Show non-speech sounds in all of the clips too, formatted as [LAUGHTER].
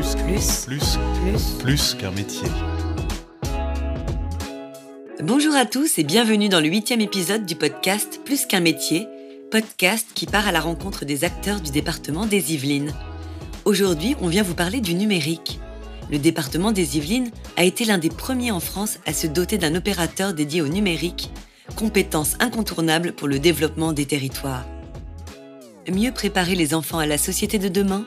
Plus, plus, plus, plus, plus qu'un métier. Bonjour à tous et bienvenue dans le huitième épisode du podcast Plus qu'un métier, podcast qui part à la rencontre des acteurs du département des Yvelines. Aujourd'hui, on vient vous parler du numérique. Le département des Yvelines a été l'un des premiers en France à se doter d'un opérateur dédié au numérique, compétence incontournable pour le développement des territoires. Mieux préparer les enfants à la société de demain,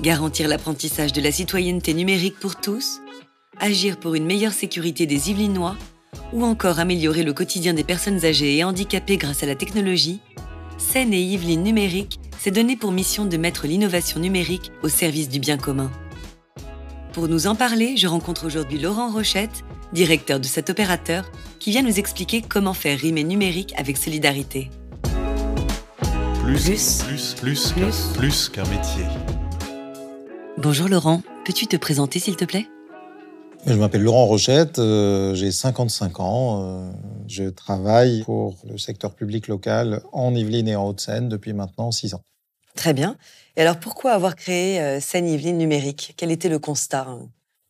garantir l'apprentissage de la citoyenneté numérique pour tous, agir pour une meilleure sécurité des Yvelinois, ou encore améliorer le quotidien des personnes âgées et handicapées grâce à la technologie, Seine et Yvelines Numérique s'est donné pour mission de mettre l'innovation numérique au service du bien commun. Pour nous en parler, je rencontre aujourd'hui Laurent Rochette, directeur de cet opérateur, qui vient nous expliquer comment faire rimer numérique avec solidarité. Plus, plus, plus, plus, plus qu'un métier. Bonjour Laurent, peux-tu te présenter s'il te plaît? Je m'appelle Laurent Rochette, euh, j'ai 55 ans. euh, je travaille pour le secteur public local en Yvelines et en Haute-Seine depuis maintenant 6 ans. Très bien. Et alors pourquoi avoir créé euh, Seine-Yvelines Numérique? Quel était le constat?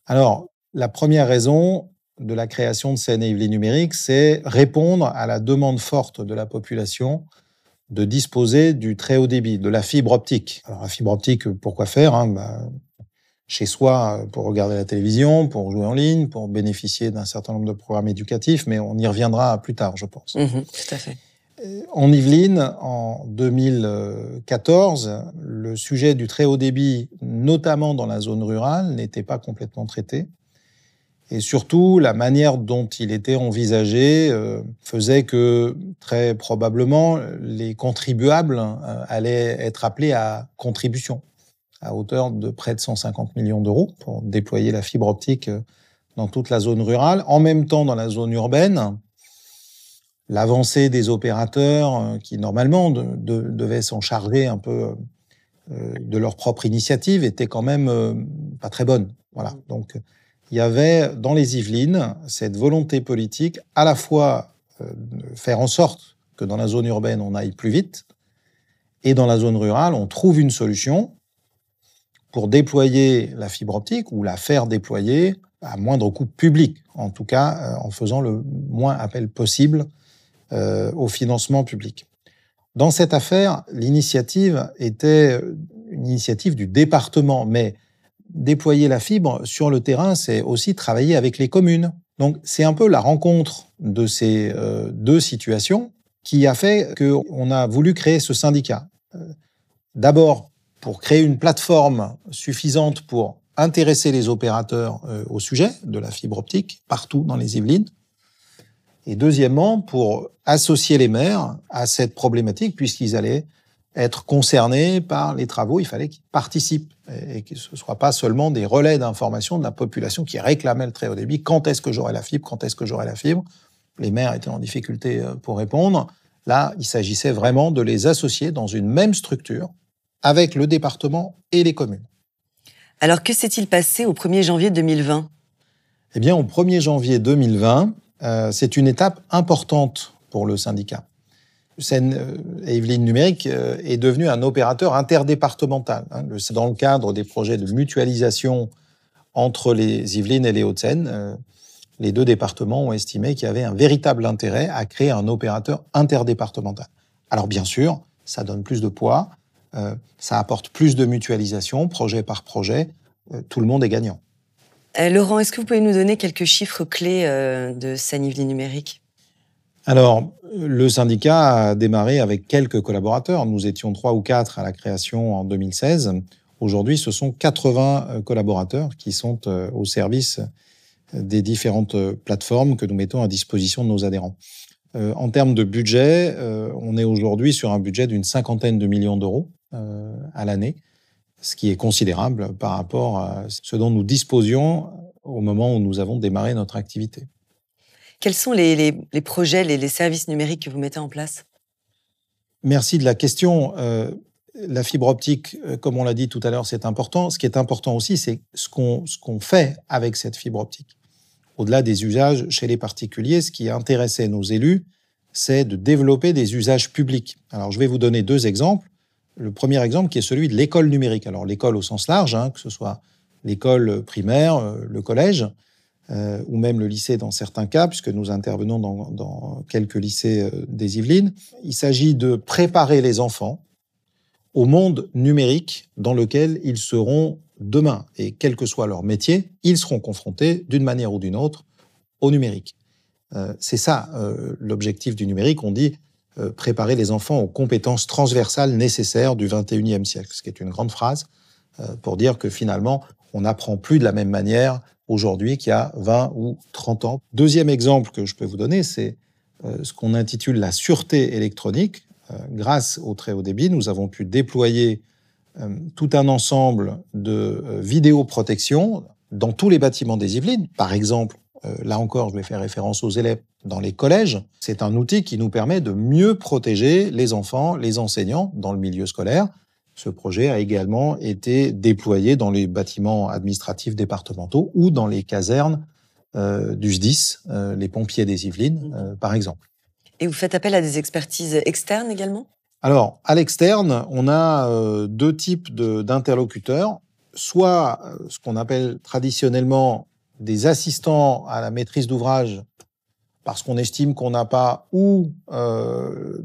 Alors, la première raison de la création de Seine et Yvelines Numérique, c'est répondre à la demande forte de la population de disposer du très haut débit, de la fibre optique. Alors, la fibre optique, pourquoi faire hein? Bah, Chez soi, pour regarder la télévision, pour jouer en ligne, pour bénéficier d'un certain nombre de programmes éducatifs, mais on y reviendra plus tard, je pense. Mhm, Tout à fait. En Yvelines, en 2014, le sujet du très haut débit, notamment dans la zone rurale, n'était pas complètement traité. Et surtout, la manière dont il était envisagé euh, faisait que, très probablement, les contribuables euh, allaient être appelés à contribution, à hauteur de près de 150 millions d'euros pour déployer la fibre optique euh, dans toute la zone rurale. En même temps, dans la zone urbaine, l'avancée des opérateurs qui normalement de- de- devaient s'en charger un peu de leur propre initiative était quand même pas très bonne. Voilà. Donc il y avait dans les Yvelines cette volonté politique à la fois euh, de faire en sorte que dans la zone urbaine on aille plus vite et dans la zone rurale on trouve une solution pour déployer la fibre optique ou la faire déployer à moindre coût public, en tout cas euh, en faisant le moins appel possible euh, au financement public. Dans cette affaire, l'initiative était une initiative du département, mais déployer la fibre sur le terrain, c'est aussi travailler avec les communes. Donc c'est un peu la rencontre de ces euh, deux situations qui a fait qu'on a voulu créer ce syndicat. Euh, D'abord pour créer une plateforme suffisante pour intéresser les opérateurs euh, au sujet de la fibre optique partout dans les Yvelines. Et deuxièmement, pour associer les maires à cette problématique, puisqu'ils allaient être concernés par les travaux, il fallait qu'ils participent et que ce ne soit pas seulement des relais d'information de la population qui réclamait le très haut débit. Quand est-ce que j'aurai la fibre? Quand est-ce que j'aurai la fibre? Les maires étaient en difficulté euh, pour répondre. Là, il s'agissait vraiment de les associer dans une même structure avec le département et les communes. Alors que s'est-il passé au 1er janvier 2020 Eh bien, au 1er janvier 2020, euh, c'est une étape importante pour le syndicat. Euh, et Yvelines Numérique euh, est devenu un opérateur interdépartemental. hein. C'est dans le cadre des projets de mutualisation entre les Yvelines et les Hauts-de-Seine. euh, les deux départements ont estimé qu'il y avait un véritable intérêt à créer un opérateur interdépartemental. Alors bien sûr, ça donne plus de poids, ça apporte plus de mutualisation, projet par projet, tout le monde est gagnant. Laurent, est-ce que vous pouvez nous donner quelques chiffres clés de Seine-Yvelines Numérique? Alors, le syndicat a démarré avec quelques collaborateurs. Nous étions trois ou quatre à la création en 2016. Aujourd'hui, ce sont 80 euh, collaborateurs qui sont euh, au service des différentes euh, plateformes que nous mettons à disposition de nos adhérents. Euh, en termes de budget, euh, on est aujourd'hui sur un budget d'une cinquantaine de millions d'euros euh, à l'année, ce qui est considérable par rapport à ce dont nous disposions au moment où nous avons démarré notre activité. Quels sont les, projets, les, services numériques que vous mettez en place? Merci de la question. Euh, la fibre optique, euh, comme on l'a dit tout à l'heure, c'est important. Ce qui est important aussi, c'est ce qu'on fait avec cette fibre optique. Au-delà des usages chez les particuliers, ce qui intéressait nos élus, c'est de développer des usages publics. Alors, je vais vous donner deux exemples. Le premier exemple qui est celui de l'école numérique. Alors, l'école au sens large, hein, que ce soit l'école primaire, le collège, ou même le lycée dans certains cas, puisque nous intervenons dans, quelques lycées des Yvelines. Il s'agit de préparer les enfants au monde numérique dans lequel ils seront demain. Et quel que soit leur métier, ils seront confrontés d'une manière ou d'une autre au numérique. Euh, c'est ça euh, l'objectif du numérique. On dit euh, préparer les enfants aux compétences transversales nécessaires du 21e siècle, ce qui est une grande phrase pour dire que finalement, on n'apprend plus de la même manière aujourd'hui qu'il y a 20 ou 30 ans. Deuxième exemple que je peux vous donner, c'est ce qu'on intitule la sûreté électronique. grâce au très haut débit, nous avons pu déployer tout un ensemble de vidéoprotection dans tous les bâtiments des Yvelines. Par exemple, euh, là encore, je vais faire référence aux élèves dans les collèges. C'est un outil qui nous permet de mieux protéger les enfants, les enseignants dans le milieu scolaire. Ce projet a également été déployé dans les bâtiments administratifs départementaux ou dans les casernes euh, du SDIS, euh, les pompiers des Yvelines, par exemple. Et vous faites appel à des expertises externes également? Alors, à l'externe, on a deux types d'interlocuteurs. Soit ce qu'on appelle traditionnellement des assistants à la maîtrise d'ouvrage parce qu'on estime qu'on n'a pas ou euh,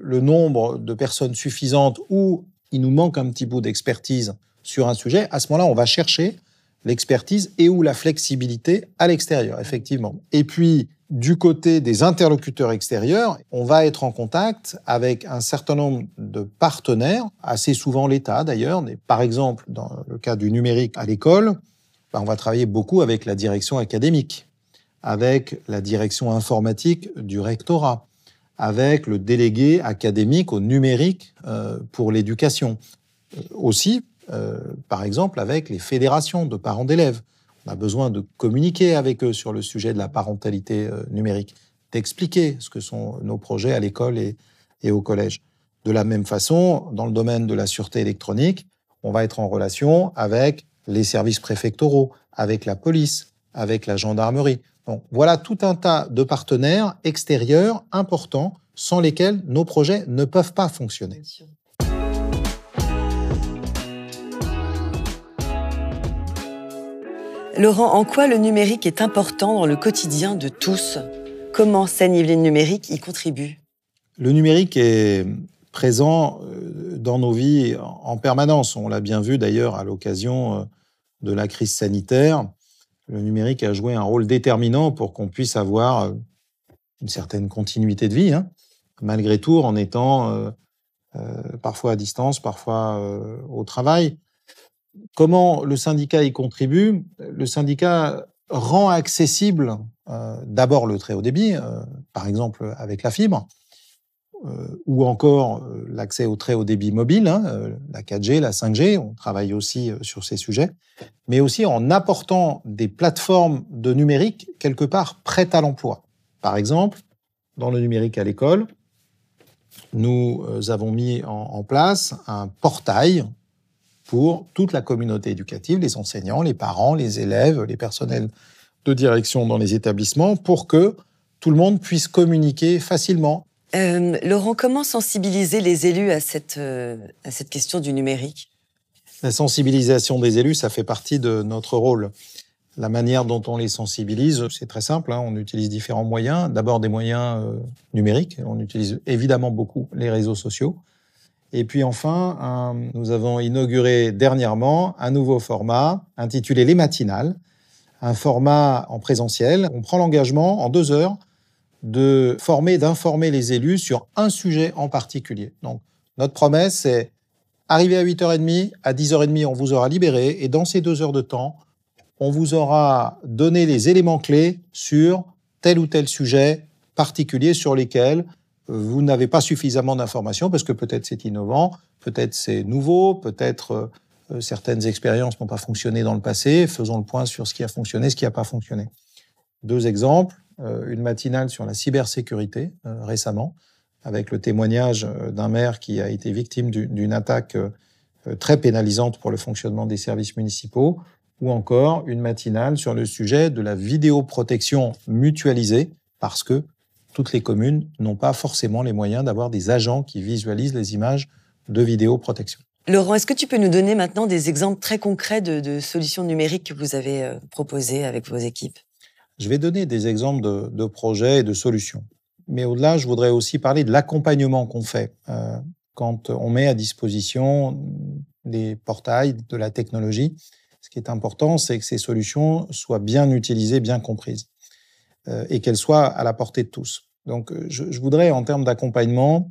le nombre de personnes suffisantes ou il nous manque un petit bout d'expertise sur un sujet, à ce moment-là, on va chercher l'expertise et ou la flexibilité à l'extérieur, effectivement. Et puis, du côté des interlocuteurs extérieurs, on va être en contact avec un certain nombre de partenaires, assez souvent l'État d'ailleurs. Par exemple, dans le cas du numérique à l'école, bah, on va travailler beaucoup avec la direction académique, avec la direction informatique du rectorat, avec le délégué académique au numérique euh, pour l'éducation. Euh, aussi, euh, par exemple, avec les fédérations de parents d'élèves. On a besoin de communiquer avec eux sur le sujet de la parentalité numérique, d'expliquer ce que sont nos projets à l'école et au collège. De la même façon, dans le domaine de la sûreté électronique, on va être en relation avec les services préfectoraux, avec la police, avec la gendarmerie. Donc, voilà tout un tas de partenaires extérieurs importants sans lesquels nos projets ne peuvent pas fonctionner. Laurent, en quoi le numérique est important dans le quotidien de tous? Comment Seine-Yvelines Numérique y contribue Le numérique est présent euh, dans nos vies en permanence. On l'a bien vu d'ailleurs à l'occasion euh, de la crise sanitaire. Le numérique a joué un rôle déterminant pour qu'on puisse avoir euh, une certaine continuité de vie, hein. malgré tout, en étant parfois à distance, parfois au travail. Comment le syndicat y contribue? Le syndicat rend accessible d'abord le très haut débit, par exemple avec la fibre, euh, ou encore euh, l'accès au très haut débit mobile, hein, euh, la 4G, la 5G, on travaille aussi sur ces sujets, mais aussi en apportant des plateformes de numérique quelque part prêtes à l'emploi. Par exemple, dans le numérique à l'école, nous avons mis en, place un portail pour toute la communauté éducative, les enseignants, les parents, les élèves, les personnels de direction dans les établissements, pour que tout le monde puisse communiquer facilement euh, Laurent, comment sensibiliser les élus à cette, euh, question du numérique? La sensibilisation des élus, ça fait partie de notre rôle. La manière dont on les sensibilise, c'est très simple. Hein. on utilise différents moyens. D'abord des moyens euh, numériques. On utilise évidemment beaucoup les réseaux sociaux. Et puis enfin, nous avons inauguré dernièrement un nouveau format intitulé Les Matinales, un format en présentiel. On prend l'engagement en deux heures de former, d'informer les élus sur un sujet en particulier. Donc, notre promesse, c'est arriver à 8h30, à 10h30, on vous aura libéré, et dans ces deux heures de temps, on vous aura donné les éléments clés sur tel ou tel sujet particulier sur lesquels vous n'avez pas suffisamment d'informations, parce que peut-être c'est innovant, peut-être c'est nouveau, peut-être euh, certaines expériences n'ont pas fonctionné dans le passé. Faisons le point sur ce qui a fonctionné, ce qui n'a pas fonctionné. Deux exemples. Euh, une matinale sur la cybersécurité euh, récemment, avec le témoignage euh, d'un maire qui a été victime d'une attaque très pénalisante pour le fonctionnement des services municipaux, ou encore une matinale sur le sujet de la vidéoprotection mutualisée, parce que toutes les communes n'ont pas forcément les moyens d'avoir des agents qui visualisent les images de vidéoprotection. Laurent, est-ce que tu peux nous donner maintenant des exemples très concrets de, solutions numériques que vous avez proposées avec vos équipes? Je vais donner des exemples de, projets et de solutions. Mais au-delà, je voudrais aussi parler de l'accompagnement qu'on fait euh, quand on met à disposition des portails, de la technologie. Ce qui est important, c'est que ces solutions soient bien utilisées, bien comprises, euh, et qu'elles soient à la portée de tous. Donc, je, voudrais, en termes d'accompagnement,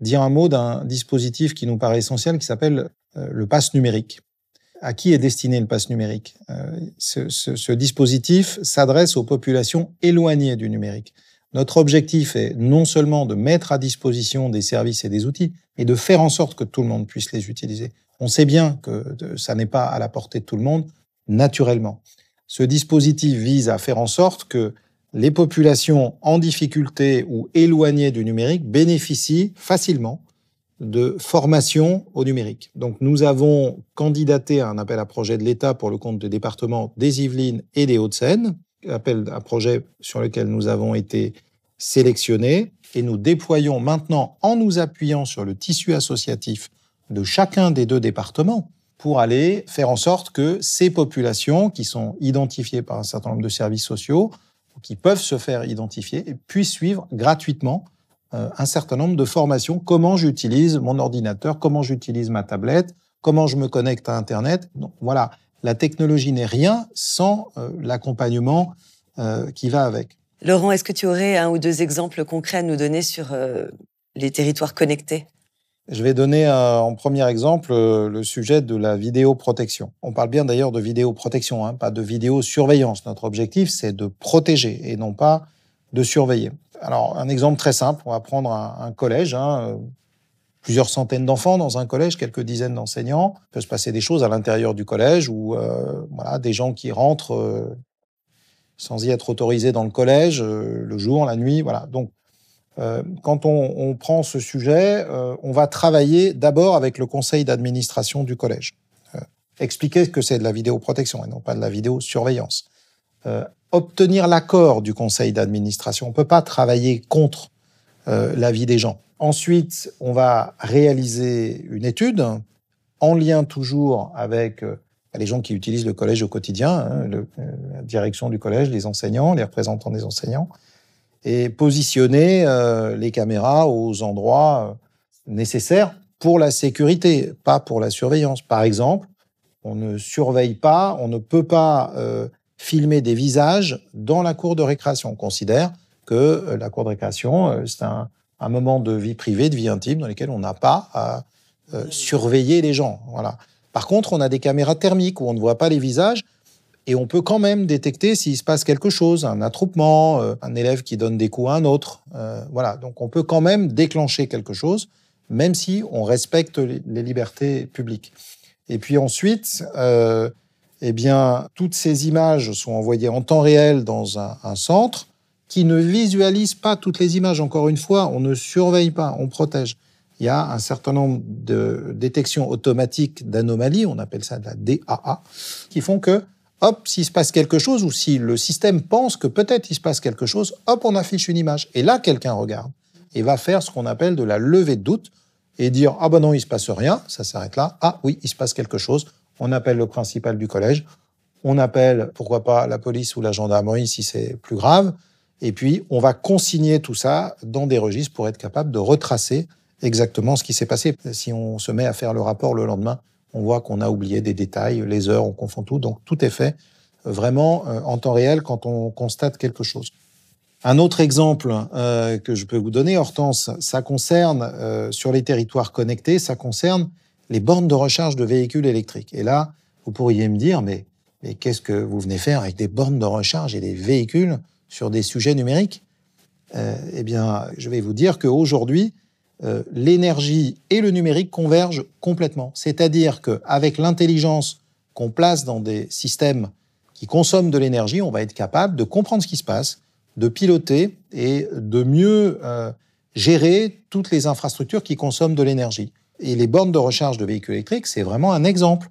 dire un mot d'un dispositif qui nous paraît essentiel, qui s'appelle euh, le pass numérique. À qui est destiné le pass numérique euh, ce, ce, ce dispositif s'adresse aux populations éloignées du numérique. Notre objectif est non seulement de mettre à disposition des services et des outils, mais de faire en sorte que tout le monde puisse les utiliser. On sait bien que ça n'est pas à la portée de tout le monde, naturellement. Ce dispositif vise à faire en sorte que les populations en difficulté ou éloignées du numérique bénéficient facilement de formation au numérique. Donc nous avons candidaté à un appel à projet de l'État pour le compte des départements des Yvelines et des Hauts-de-Seine, appel à projet sur lequel nous avons été sélectionnés et nous déployons maintenant en nous appuyant sur le tissu associatif de chacun des deux départements pour aller faire en sorte que ces populations qui sont identifiées par un certain nombre de services sociaux qui peuvent se faire identifier puissent suivre gratuitement un certain nombre de formations. Comment j'utilise mon ordinateur, comment j'utilise ma tablette, comment je me connecte à Internet? Donc voilà, la technologie n'est rien sans euh, l'accompagnement euh, qui va avec. Laurent, est-ce que tu aurais un ou deux exemples concrets à nous donner sur les territoires connectés? Je vais donner euh, en premier exemple euh, le sujet de la vidéoprotection. On parle bien d'ailleurs de vidéoprotection, hein, pas de vidéosurveillance. Notre objectif, c'est de protéger et non pas de surveiller. Alors, un exemple très simple, on va prendre un, collège, hein, euh, plusieurs centaines d'enfants dans un collège, quelques dizaines d'enseignants. Il peut se passer des choses à l'intérieur du collège ou voilà, des gens qui rentrent sans y être autorisés dans le collège, le jour, la nuit. Voilà. Donc, euh, quand on, prend ce sujet, euh, on va travailler d'abord avec le conseil d'administration du collège. Euh, expliquer que c'est de la vidéoprotection et non pas de la vidéosurveillance. Obtenir l'accord du conseil d'administration. On ne peut pas travailler contre la vie des gens. Ensuite, on va réaliser une étude en lien toujours avec les gens qui utilisent le collège au quotidien, hein, la direction du collège, les enseignants, les représentants des enseignants et positionner euh, les caméras aux endroits euh, nécessaires pour la sécurité, pas pour la surveillance. Par exemple, on ne surveille pas, on ne peut pas euh, filmer des visages dans la cour de récréation. On considère que la cour de récréation, c'est un, un, moment de vie privée, de vie intime, dans lequel on n'a pas à surveiller les gens. Voilà. Par contre, on a des caméras thermiques où on ne voit pas les visages, et on peut quand même détecter s'il se passe quelque chose, un attroupement, euh, un élève qui donne des coups à un autre. Euh, voilà, donc on peut quand même déclencher quelque chose, même si on respecte les, libertés publiques. Et puis ensuite, euh, eh bien, toutes ces images sont envoyées en temps réel dans un, centre qui ne visualise pas toutes les images. Encore une fois, on ne surveille pas, on protège. Il y a un certain nombre de détections automatiques d'anomalies, on appelle ça de la DAA, qui font que hop, s'il se passe quelque chose, ou si le système pense que peut-être il se passe quelque chose, hop, on affiche une image. Et là, quelqu'un regarde et va faire ce qu'on appelle de la levée de doute et dire ah ben non, il se passe rien, ça s'arrête là. Ah oui, il se passe quelque chose. On appelle le principal du collège. On appelle, pourquoi pas, la police ou la gendarmerie si c'est plus grave. Et puis, on va consigner tout ça dans des registres pour être capable de retracer exactement ce qui s'est passé. Si on se met à faire le rapport le lendemain, on voit qu'on a oublié des détails, les heures, on confond tout. Donc tout est fait euh, vraiment euh, en temps réel quand on constate quelque chose. Un autre exemple euh, que je peux vous donner, Hortense, ça concerne, sur les territoires connectés, ça concerne les bornes de recharge de véhicules électriques. Et là, vous pourriez me dire, mais, qu'est-ce que vous venez faire avec des bornes de recharge et des véhicules sur des sujets numériques? Eh bien, je vais vous dire qu'aujourd'hui, euh, l'énergie et le numérique convergent complètement. C'est-à-dire qu'avec l'intelligence qu'on place dans des systèmes qui consomment de l'énergie, on va être capable de comprendre ce qui se passe, de piloter et de mieux euh, gérer toutes les infrastructures qui consomment de l'énergie. Et les bornes de recharge de véhicules électriques, c'est vraiment un exemple.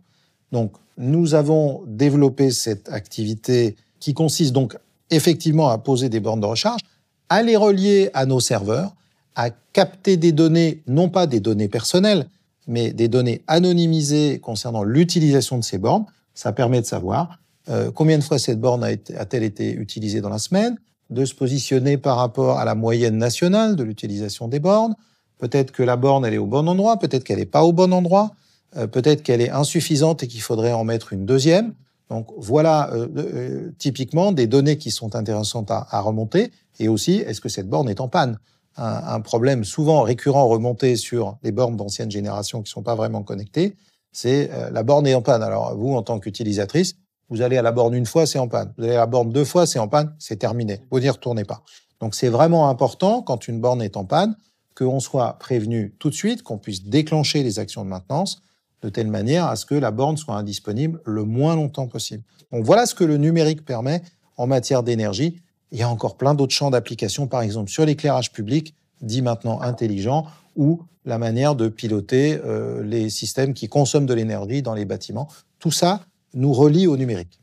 Donc, nous avons développé cette activité qui consiste donc effectivement à poser des bornes de recharge, à les relier à nos serveurs, à capter des données, non pas des données personnelles, mais des données anonymisées concernant l'utilisation de ces bornes. Ça permet de savoir euh, combien de fois cette borne a-t-elle été utilisée dans la semaine, de se positionner par rapport à la moyenne nationale de l'utilisation des bornes. Peut-être que la borne, elle est au bon endroit, peut-être qu'elle n'est pas au bon endroit, euh, peut-être qu'elle est insuffisante et qu'il faudrait en mettre une deuxième. Donc voilà euh, typiquement des données qui sont intéressantes à, remonter. Et aussi, est-ce que cette borne est en panne? Un, problème souvent récurrent remonté sur les bornes d'ancienne génération qui sont pas vraiment connectées, c'est la borne est en panne. Alors vous, en tant qu'utilisatrice, vous allez à la borne une fois, c'est en panne. Vous allez à la borne deux fois, c'est en panne, c'est terminé. Vous n'y retournez pas. Donc c'est vraiment important, quand une borne est en panne, qu'on soit prévenu tout de suite, qu'on puisse déclencher les actions de maintenance de telle manière à ce que la borne soit indisponible le moins longtemps possible. Donc voilà ce que le numérique permet en matière d'énergie. Il y a encore plein d'autres champs d'application, par exemple sur l'éclairage public, dit maintenant intelligent, ou la manière de piloter euh, les systèmes qui consomment de l'énergie dans les bâtiments. Tout ça, nous relie au numérique.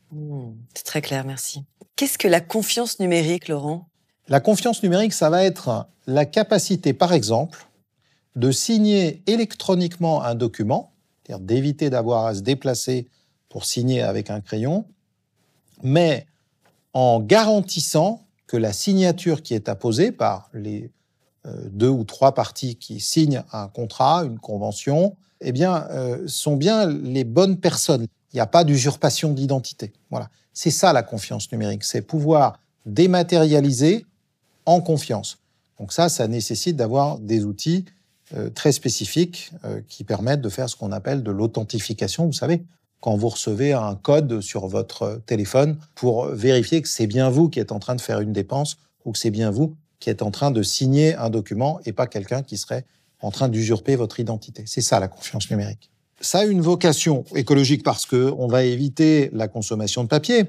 C'est très clair, merci. Qu'est-ce que la confiance numérique, Laurent? La confiance numérique, ça va être la capacité, par exemple, de signer électroniquement un document, c'est-à-dire d'éviter d'avoir à se déplacer pour signer avec un crayon, mais en garantissant que la signature qui est apposée par les euh, deux ou trois parties qui signent un contrat, une convention, eh bien, euh, sont bien les bonnes personnes. Il n'y a pas d'usurpation d'identité. Voilà. C'est ça la confiance numérique, c'est pouvoir dématérialiser en confiance. Donc ça, ça nécessite d'avoir des outils euh, très spécifiques euh, qui permettent de faire ce qu'on appelle de l'authentification. Vous savez, quand vous recevez un code sur votre téléphone pour vérifier que c'est bien vous qui êtes en train de faire une dépense ou que c'est bien vous qui êtes en train de signer un document et pas quelqu'un qui serait en train d'usurper votre identité. C'est ça la confiance numérique ça a une vocation écologique parce qu'on va éviter la consommation de papier.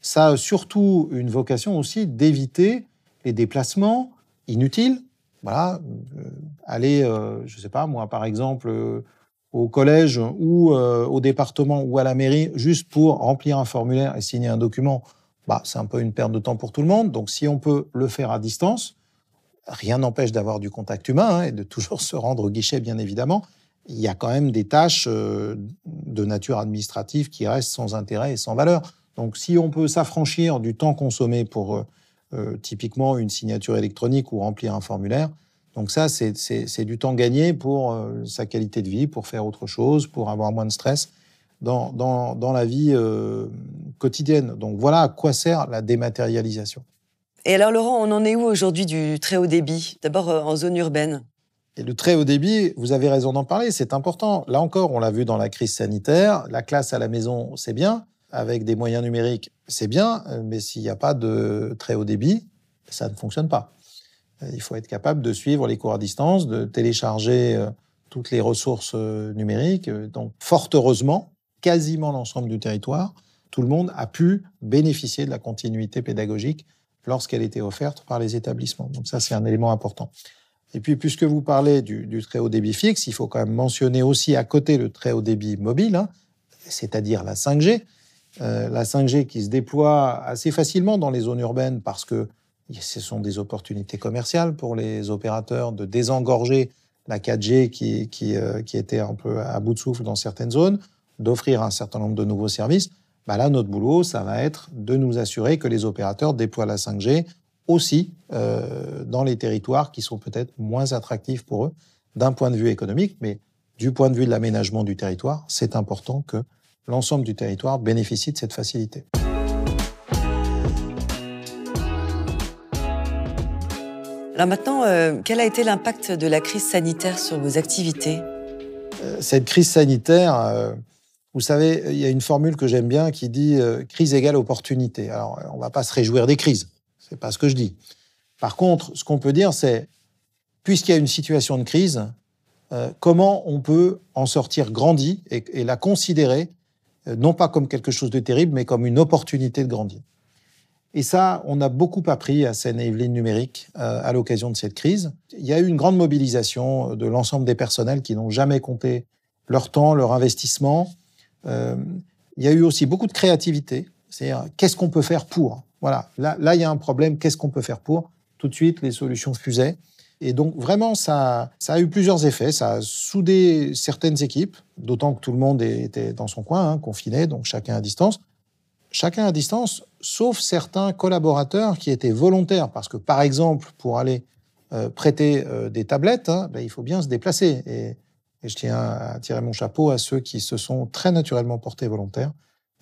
Ça a surtout une vocation aussi d'éviter les déplacements inutiles. Voilà, euh, aller, euh, je sais pas moi, par exemple, euh, au collège ou au département ou à la mairie juste pour remplir un formulaire et signer un document, bah, c'est un peu une perte de temps pour tout le monde. Donc si on peut le faire à distance, rien n'empêche d'avoir du contact humain hein, et de [LAUGHS] toujours se rendre au guichet, bien évidemment il y a quand même des tâches euh, de nature administrative qui restent sans intérêt et sans valeur. Donc si on peut s'affranchir du temps consommé pour euh, euh, typiquement une signature électronique ou remplir un formulaire, donc ça c'est du temps gagné pour sa qualité de vie, pour faire autre chose, pour avoir moins de stress dans, dans, dans la vie quotidienne. Donc voilà à quoi sert la dématérialisation. Et alors Laurent, on en est où aujourd'hui du très haut débit? D'abord en zone urbaine et le très haut débit, vous avez raison d'en parler, c'est important. Là encore, on l'a vu dans la crise sanitaire, la classe à la maison, c'est bien, avec des moyens numériques, c'est bien, mais s'il n'y a pas de très haut débit, ça ne fonctionne pas. Il faut être capable de suivre les cours à distance, de télécharger euh, toutes les ressources euh, numériques. Donc, fort heureusement, quasiment l'ensemble du territoire, tout le monde a pu bénéficier de la continuité pédagogique lorsqu'elle était offerte par les établissements. Donc ça, c'est un élément important. Et puis, puisque vous parlez du, très haut débit fixe, il faut quand même mentionner aussi à côté le très haut débit mobile, hein, c'est-à-dire la 5G. Euh, la 5G qui se déploie assez facilement dans les zones urbaines parce que ce sont des opportunités commerciales pour les opérateurs de désengorger la 4G qui, qui, euh, qui était un peu à bout de souffle dans certaines zones, d'offrir un certain nombre de nouveaux services. Bah là, notre boulot, ça va être de nous assurer que les opérateurs déploient la 5G aussi euh, dans les territoires qui sont peut-être moins attractifs pour eux d'un point de vue économique, mais du point de vue de l'aménagement du territoire, c'est important que l'ensemble du territoire bénéficie de cette facilité. Alors maintenant, euh, quel a été l'impact de la crise sanitaire sur vos activités? Euh, Cette crise sanitaire, vous savez, il y a une formule que j'aime bien qui dit crise égale opportunité. Alors, on ne va pas se réjouir des crises. C'est pas ce que je dis. Par contre, ce qu'on peut dire, c'est, puisqu'il y a une situation de crise, euh, comment on peut en sortir grandi et, la considérer, euh, non pas comme quelque chose de terrible, mais comme une opportunité de grandir. Et ça, on a beaucoup appris à Seine-et-Yvelines numérique euh, à l'occasion de cette crise. Il y a eu une grande mobilisation de l'ensemble des personnels qui n'ont jamais compté leur temps, leur investissement. il y a eu aussi beaucoup de créativité. C'est-à-dire, qu'est-ce qu'on peut faire pour? Voilà, là, là, il y a un problème. Qu'est-ce qu'on peut faire pour? Tout de suite, les solutions fusaient. Et donc vraiment, ça, a eu plusieurs effets. Ça a soudé certaines équipes, d'autant que tout le monde était dans son coin, hein, confiné, donc chacun à distance. Chacun à distance, sauf certains collaborateurs qui étaient volontaires, parce que par exemple, pour aller euh, prêter euh, des tablettes, hein, ben, il faut bien se déplacer. Et, je tiens à tirer mon chapeau à ceux qui se sont très naturellement portés volontaires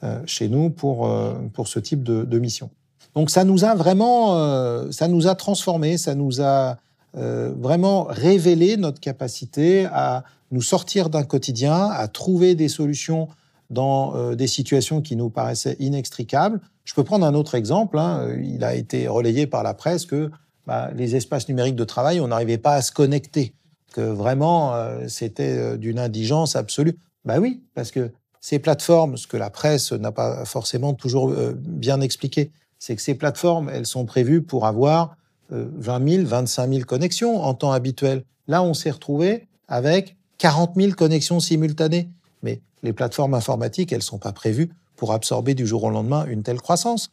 euh, chez nous pour, pour ce type de, de, mission. Donc ça nous a vraiment, ça nous a transformés, ça nous a vraiment révélé notre capacité à nous sortir d'un quotidien, à trouver des solutions dans des situations qui nous paraissaient inextricables. Je peux prendre un autre exemple. Hein. Il a été relayé par la presse que bah, les espaces numériques de travail, on n'arrivait pas à se connecter, que vraiment euh, c'était euh, d'une indigence absolue. Bah oui, parce que ces plateformes, ce que la presse n'a pas forcément toujours euh, bien expliqué, c'est que ces plateformes, elles sont prévues pour avoir 20 000, 25 000 connexions en temps habituel. Là, on s'est retrouvé avec 40 000 connexions simultanées. Mais les plateformes informatiques, elles ne sont pas prévues pour absorber du jour au lendemain une telle croissance.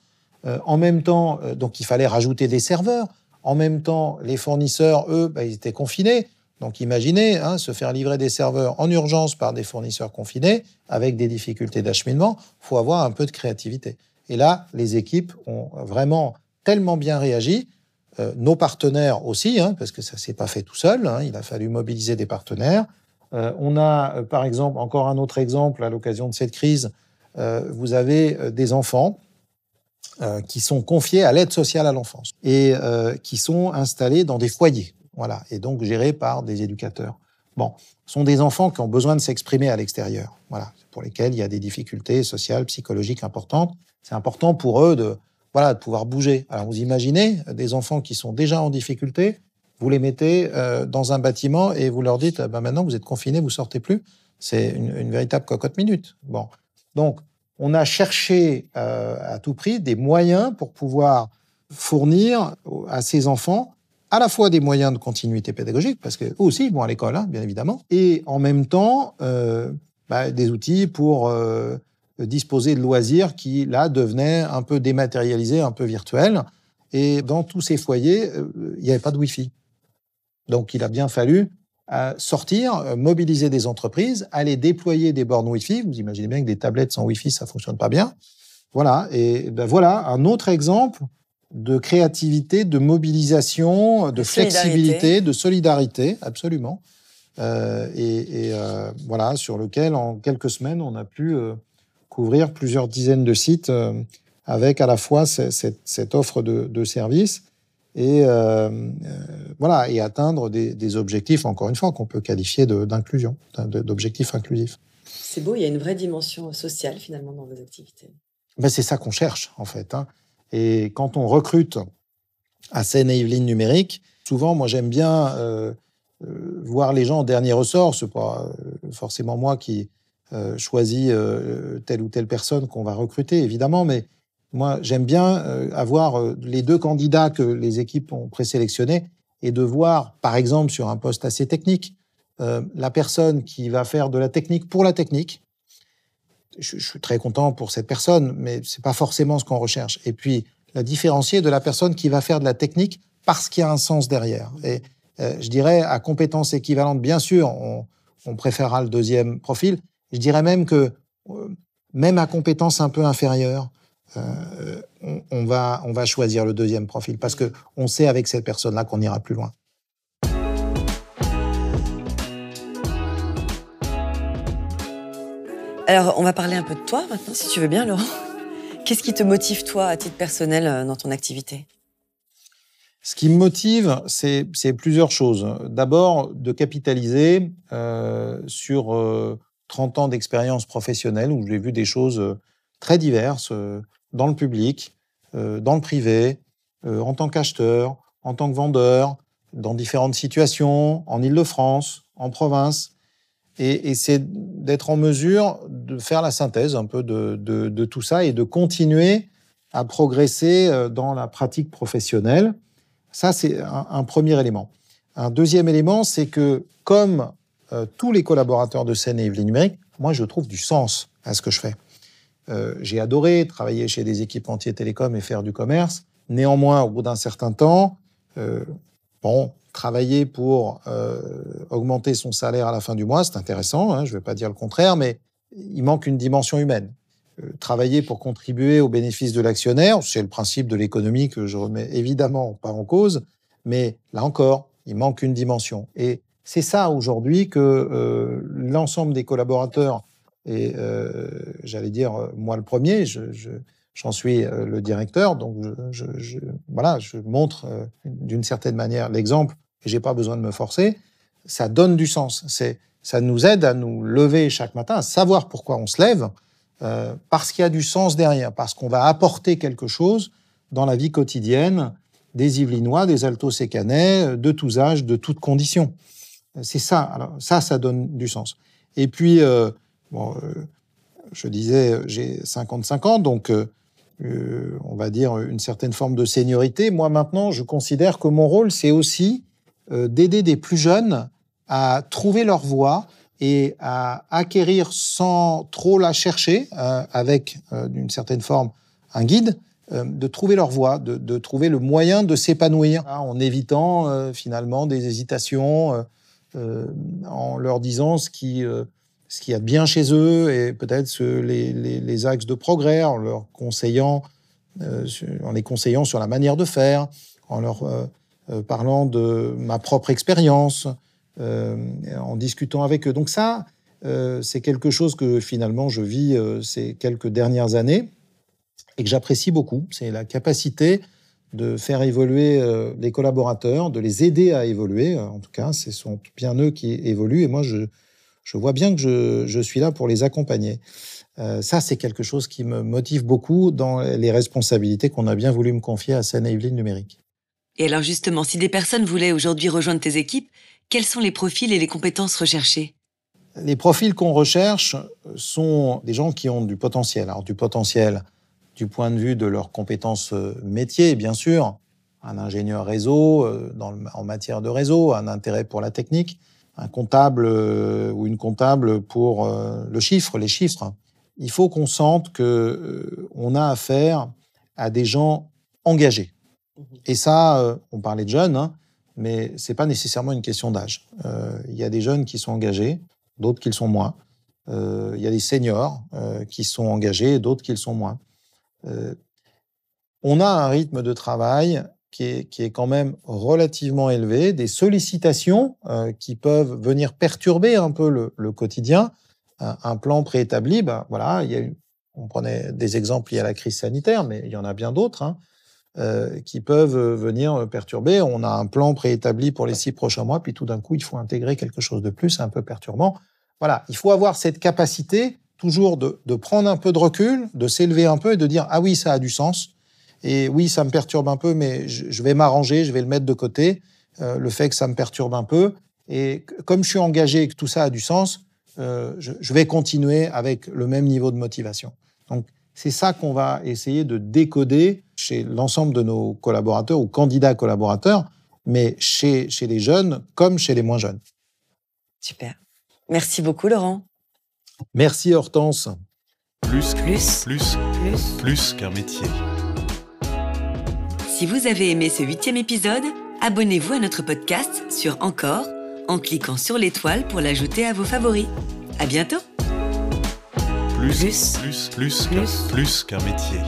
en même temps, donc il fallait rajouter des serveurs. En même temps, les fournisseurs, eux, bah, ils étaient confinés. Donc imaginez hein, se faire livrer des serveurs en urgence par des fournisseurs confinés avec des difficultés d'acheminement. Il faut avoir un peu de créativité. Et là, les équipes ont vraiment tellement bien réagi. Euh, nos partenaires aussi, hein, parce que ça s'est pas fait tout seul. Hein, il a fallu mobiliser des partenaires. Euh, on a, euh, par exemple, encore un autre exemple à l'occasion de cette crise. vous avez des enfants qui sont confiés à l'aide sociale à l'enfance et qui sont installés dans des foyers, voilà, et donc gérés par des éducateurs. Bon, ce sont des enfants qui ont besoin de s'exprimer à l'extérieur, voilà, pour lesquels il y a des difficultés sociales, psychologiques importantes. C'est important pour eux de, voilà, de pouvoir bouger. Alors vous imaginez des enfants qui sont déjà en difficulté, vous les mettez euh, dans un bâtiment et vous leur dites, ben maintenant vous êtes confinés, vous sortez plus. C'est une, une véritable cocotte minute. Bon, donc on a cherché euh, à tout prix des moyens pour pouvoir fournir à ces enfants à la fois des moyens de continuité pédagogique, parce qu'eux aussi ils vont à l'école, hein, bien évidemment, et en même temps euh, bah, des outils pour euh, disposer de loisirs qui, là, devenaient un peu dématérialisés, un peu virtuels. Et dans tous ces foyers, il n'y avait pas de Wi-Fi. Donc il a bien fallu sortir, euh, mobiliser des entreprises, aller déployer des bornes Wi-Fi. Vous imaginez bien que des tablettes sans Wi-Fi, ça fonctionne pas bien. Voilà. Et ben voilà un autre exemple de créativité, de mobilisation, de, flexibilité, de solidarité, absolument. Euh, et, euh, voilà, sur lequel, en quelques semaines, on a pu couvrir plusieurs dizaines de sites avec à la fois cette, offre de, de services et euh, euh, voilà et atteindre des, objectifs encore une fois qu'on peut qualifier d'inclusion, d'objectifs inclusifs. C'est beau, il y a une vraie dimension sociale finalement dans vos activités. Ben, c'est ça qu'on cherche en fait. Hein. Et quand on recrute à Seine-et-Yvelines numérique, souvent moi j'aime bien euh, voir les gens en dernier ressort. C'est pas forcément moi qui choisis telle ou telle personne qu'on va recruter évidemment, mais moi, j'aime bien euh, avoir euh, les deux candidats que les équipes ont présélectionnés et de voir, par exemple, sur un poste assez technique, euh, la personne qui va faire de la technique pour la technique. Je, suis très content pour cette personne, mais c'est pas forcément ce qu'on recherche. Et puis, la différencier de la personne qui va faire de la technique parce qu'il y a un sens derrière. Et je dirais, à compétences équivalentes, bien sûr, on, préférera le deuxième profil. Je dirais même que, même à compétences un peu inférieures, euh, on, va, on va choisir le deuxième profil parce que on sait avec cette personne-là qu'on ira plus loin. Alors, on va parler un peu de toi maintenant, si tu veux bien, Laurent. Qu'est-ce qui te motive, toi, à titre personnel, euh, dans ton activité? Ce qui me motive, c'est plusieurs choses. D'abord, de capitaliser euh, sur 30 ans d'expérience professionnelle où j'ai vu des choses très diverses dans le public, euh, dans le privé, euh, en tant qu'acheteur, en tant que vendeur, dans différentes situations, en Ile-de-France, en province. Et, c'est d'être en mesure de faire la synthèse un peu de, tout ça et de continuer à progresser euh, dans la pratique professionnelle. Ça, c'est un, premier élément. Un deuxième élément, c'est que comme tous les collaborateurs de Seine et Yvelines Numérique, moi, je trouve du sens à ce que je fais. Euh, j'ai adoré travailler chez des équipementiers télécoms et faire du commerce. Néanmoins, au bout d'un certain temps, euh, Bon, travailler pour euh, augmenter son salaire à la fin du mois, c'est intéressant, hein, je ne vais pas dire le contraire, mais il manque une dimension humaine. Euh, travailler pour contribuer au bénéfice de l'actionnaire, c'est le principe de l'économie que je remets évidemment pas en cause, mais là encore, il manque une dimension. Et c'est ça aujourd'hui que euh, l'ensemble des collaborateurs, et euh, j'allais dire moi le premier, je, j'en suis euh, le directeur, donc je, je, voilà, je montre euh, d'une certaine manière l'exemple et j'ai pas besoin de me forcer. Ça donne du sens. C'est, ça nous aide à nous lever chaque matin, à savoir pourquoi on se lève, euh, parce qu'il y a du sens derrière, parce qu'on va apporter quelque chose dans la vie quotidienne des Yvelinois, des Alto-Sécanais, de tous âges, de toutes conditions. C'est ça. Alors ça, ça donne du sens. Et puis, euh, bon, euh, je disais, j'ai 55 ans, donc euh, on va dire, une certaine forme de seniorité. Moi, maintenant, je considère que mon rôle, c'est aussi euh, d'aider des plus jeunes à trouver leur voie et à acquérir sans trop la chercher, euh, avec d'une certaine forme un guide, de trouver leur voie, de, trouver le moyen de s'épanouir hein, en évitant finalement des hésitations, en leur disant ce qui ce qu'il y a de bien chez eux et peut-être les, axes de progrès euh, en les conseillant sur la manière de faire, en leur euh, euh, parlant de ma propre expérience, en discutant avec eux. Donc ça, c'est quelque chose que finalement je vis ces quelques dernières années et que j'apprécie beaucoup. C'est la capacité de faire évoluer les collaborateurs, de les aider à évoluer. En tout cas, ce sont bien eux qui évoluent et moi je je vois bien que je, suis là pour les accompagner. Euh, ça, c'est quelque chose qui me motive beaucoup dans les responsabilités qu'on a bien voulu me confier à Seine-Yvelines Numérique. Et alors justement, si des personnes voulaient aujourd'hui rejoindre tes équipes, quels sont les profils et les compétences recherchées? Les profils qu'on recherche sont des gens qui ont du potentiel. Alors du potentiel du point de vue de leurs compétences euh, métiers, bien sûr, un ingénieur réseau euh, dans, en matière de réseau, un intérêt pour la technique, un comptable euh, ou une comptable pour le chiffre, les chiffres. Il faut qu'on sente que on a affaire à des gens engagés. Mmh Et ça, on parlait de jeunes, hein, mais c'est pas nécessairement une question d'âge. Il y a des jeunes qui sont engagés, d'autres qui le sont moins. Il y a des seniors qui sont engagés, d'autres qui le sont moins. On a un rythme de travail qui est, quand même relativement élevé, des sollicitations euh, qui peuvent venir perturber un peu le, quotidien. Un, plan préétabli, ben voilà, il y a on prenait des exemples liés à la crise sanitaire, mais il y en a bien d'autres hein, euh, qui peuvent venir perturber. On a un plan préétabli pour les six prochains mois, puis tout d'un coup, il faut intégrer quelque chose de plus, un peu perturbant. Voilà, il faut avoir cette capacité toujours de, prendre un peu de recul, de s'élever un peu et de dire ah oui, ça a du sens. Et oui, ça me perturbe un peu, mais je, vais m'arranger, je vais le mettre de côté, euh, le fait que ça me perturbe un peu. Et comme je suis engagé et que tout ça a du sens, euh, je, vais continuer avec le même niveau de motivation. Donc, c'est ça qu'on va essayer de décoder chez l'ensemble de nos collaborateurs ou candidats collaborateurs, mais chez, chez les jeunes comme chez les moins jeunes. Super. Merci beaucoup, Laurent. Merci, Hortense. Plus, plus, plus, plus, plus qu'un métier. Si vous avez aimé ce huitième épisode, abonnez-vous à notre podcast sur Encore en cliquant sur l'étoile pour l'ajouter à vos favoris. À bientôt Plus, plus, plus, plus, plus qu'un métier.